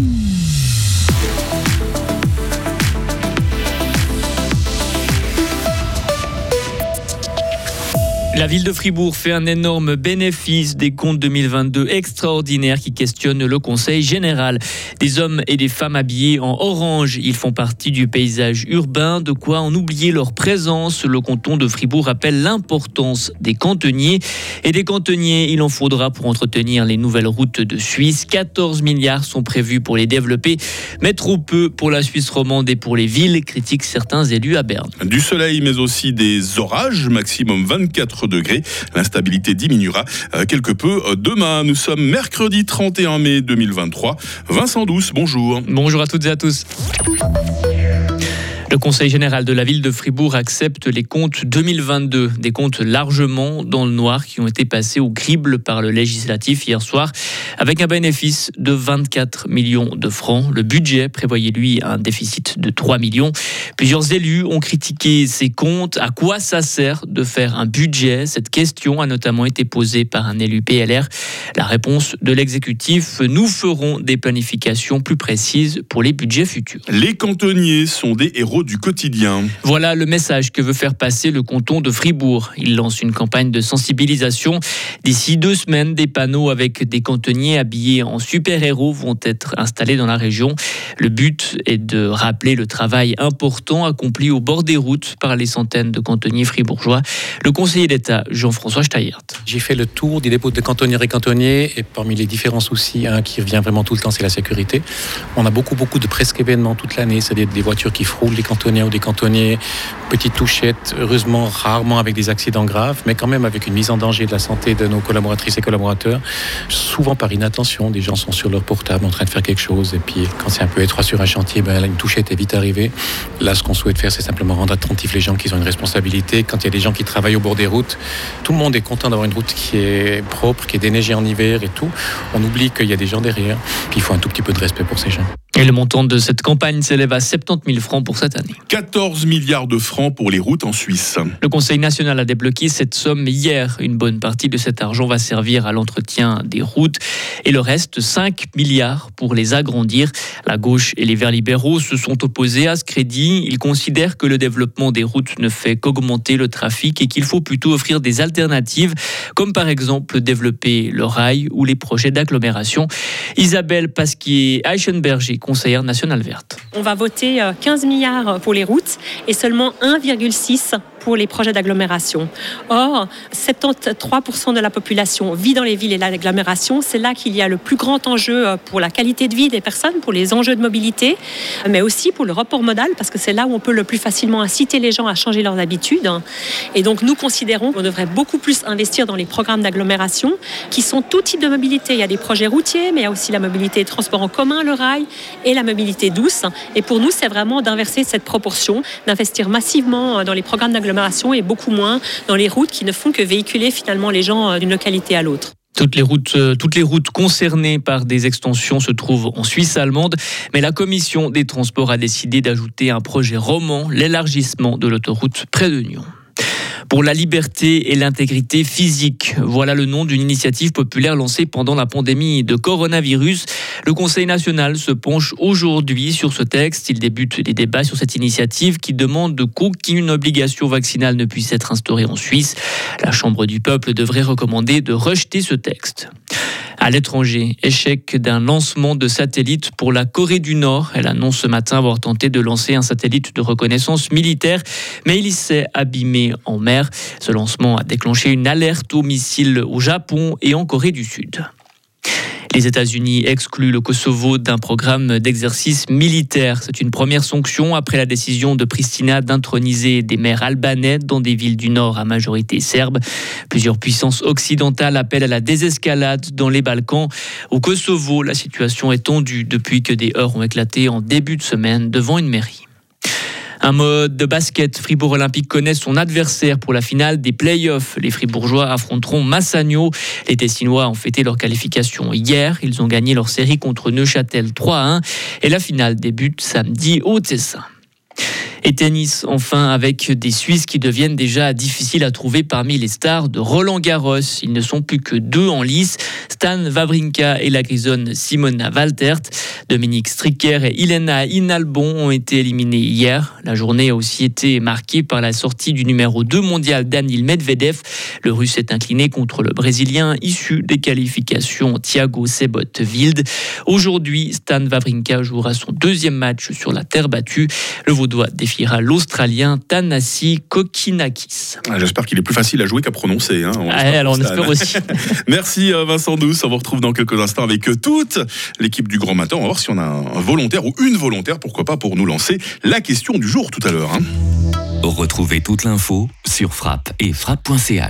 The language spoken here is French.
Mm-hmm. La ville de Fribourg fait un énorme bénéfice des comptes 2022 extraordinaires qui questionnent le Conseil général. Des hommes et des femmes habillés en orange, ils font partie du paysage urbain, de quoi en oublier leur présence. Le canton de Fribourg rappelle l'importance des cantonniers. Et des cantonniers, il en faudra pour entretenir les nouvelles routes de Suisse. 14 milliards sont prévus pour les développer, mais trop peu pour la Suisse romande et pour les villes, critiquent certains élus à Berne. Du soleil, mais aussi des orages, maximum 24 degrés. L'instabilité diminuera euh, quelque peu euh, demain. Nous sommes mercredi 31 mai 2023. Vincent Douce, bonjour. Bonjour à toutes et à tous. Le Conseil général de la ville de Fribourg accepte les comptes 2022, des comptes largement dans le noir qui ont été passés au crible par le législatif hier soir, avec un bénéfice de 24 millions de francs. Le budget prévoyait lui un déficit de 3 millions. Plusieurs élus ont critiqué ces comptes. À quoi ça sert de faire un budget? Cette question a notamment été posée par un élu PLR. La réponse de l'exécutif, nous ferons des planifications plus précises pour les budgets futurs. Les cantonniers sont des héros du quotidien. Voilà le message que veut faire passer le canton de Fribourg. Il lance une campagne de sensibilisation. D'ici deux semaines, des panneaux avec des cantonniers habillés en super-héros vont être installés dans la région. Le but est de rappeler le travail important accompli au bord des routes par les centaines de cantonniers fribourgeois. Le conseiller d'État Jean-François Steyert. J'ai fait le tour des dépôts de cantonniers et cantonniers et parmi les différents soucis, un qui revient vraiment tout le temps, c'est la sécurité. On a beaucoup, beaucoup de presque événements toute l'année, c'est-à-dire des voitures qui frôlent les cantonniers ou des cantonniers, petites touchettes, heureusement rarement avec des accidents graves, mais quand même avec une mise en danger de la santé de nos collaboratrices et collaborateurs, souvent par inattention, des gens sont sur leur portable en train de faire quelque chose, et puis quand c'est un peu étroit sur un chantier, ben, une touchette est vite arrivée. Là, ce qu'on souhaite faire, c'est simplement rendre attentifs les gens qui ont une responsabilité. Quand il y a des gens qui travaillent au bord des routes, tout le monde est content d'avoir une route qui est propre, qui est déneigée en hiver et tout. On oublie qu'il y a des gens derrière, qu'il faut un tout petit peu de respect pour ces gens. Et le montant de cette campagne s'élève à 70 000 francs pour cette année. 14 milliards de francs pour les routes en Suisse. Le Conseil national a débloqué cette somme hier. Une bonne partie de cet argent va servir à l'entretien des routes et le reste, 5 milliards pour les agrandir. La gauche et les Verts libéraux se sont opposés à ce crédit. Ils considèrent que le développement des routes ne fait qu'augmenter le trafic et qu'il faut plutôt offrir des alternatives, comme par exemple développer le rail ou les projets d'agglomération. Isabelle Pasquier-Eichenberger, conseillère nationale verte. On va voter 15 euh, milliards pour les routes et seulement 1,6 pour les projets d'agglomération. Or, 73% de la population vit dans les villes et l'agglomération. C'est là qu'il y a le plus grand enjeu euh, pour la qualité de vie des personnes, pour les enjeux de mobilité, mais aussi pour le report modal, parce que c'est là où on peut le plus facilement inciter les gens à changer leurs habitudes. Et donc, nous considérons qu'on devrait beaucoup plus investir dans les programmes d'agglomération, qui sont tout type de mobilité. Il y a des projets routiers, mais il y a aussi la mobilité transport en commun, le rail, et la mobilité douce. Et pour nous, c'est vraiment d'inverser cette proportion, d'investir massivement euh, dans les programmes d'agglomération et beaucoup moins dans les routes qui ne font que véhiculer finalement les gens euh, d'une localité à l'autre. Toutes les, routes, euh, toutes les routes concernées par des extensions se trouvent en Suisse allemande, mais la commission des transports a décidé d'ajouter un projet roman, l'élargissement de l'autoroute près de Nyon pour la liberté et l'intégrité physique. Voilà le nom d'une initiative populaire lancée pendant la pandémie de coronavirus. Le Conseil national se penche aujourd'hui sur ce texte. Il débute des débats sur cette initiative qui demande qu'aucune obligation vaccinale ne puisse être instaurée en Suisse. La Chambre du peuple devrait recommander de rejeter ce texte. À l'étranger, échec d'un lancement de satellite pour la Corée du Nord. Elle annonce ce matin avoir tenté de lancer un satellite de reconnaissance militaire, mais il s'est abîmé en mer. Ce lancement a déclenché une alerte aux missiles au Japon et en Corée du Sud. Les États-Unis excluent le Kosovo d'un programme d'exercice militaire. C'est une première sanction après la décision de Pristina d'introniser des maires albanais dans des villes du Nord à majorité serbe. Plusieurs puissances occidentales appellent à la désescalade dans les Balkans. Au Kosovo, la situation est tendue depuis que des heurts ont éclaté en début de semaine devant une mairie. Un mode de basket, Fribourg Olympique connaît son adversaire pour la finale des playoffs. Les Fribourgeois affronteront Massagno. Les Tessinois ont fêté leur qualification hier. Ils ont gagné leur série contre Neuchâtel 3 1. Et la finale débute samedi au Tessin. Et tennis, enfin, avec des Suisses qui deviennent déjà difficiles à trouver parmi les stars de Roland Garros. Ils ne sont plus que deux en lice, Stan Wawrinka et la grisonne Simona Waltert. Dominique Stricker et Ilena Inalbon ont été éliminés hier. La journée a aussi été marquée par la sortie du numéro 2 mondial Daniil Medvedev. Le russe est incliné contre le brésilien issu des qualifications Thiago Sebot-Wild. Aujourd'hui, Stan Wawrinka jouera son deuxième match sur la terre battue. Le Vaudois défiera l'Australien Tanasi Kokinakis. Ah, j'espère qu'il est plus facile à jouer qu'à prononcer. Hein. Ah, alors on espère aussi. Merci euh, Vincent Douce. On vous retrouve dans quelques instants avec euh, toute l'équipe du Grand Matin. On va voir si on a un volontaire ou une volontaire, pourquoi pas, pour nous lancer la question du jour tout à l'heure. Hein. Retrouvez toute l'info sur frappe et frappe.ch.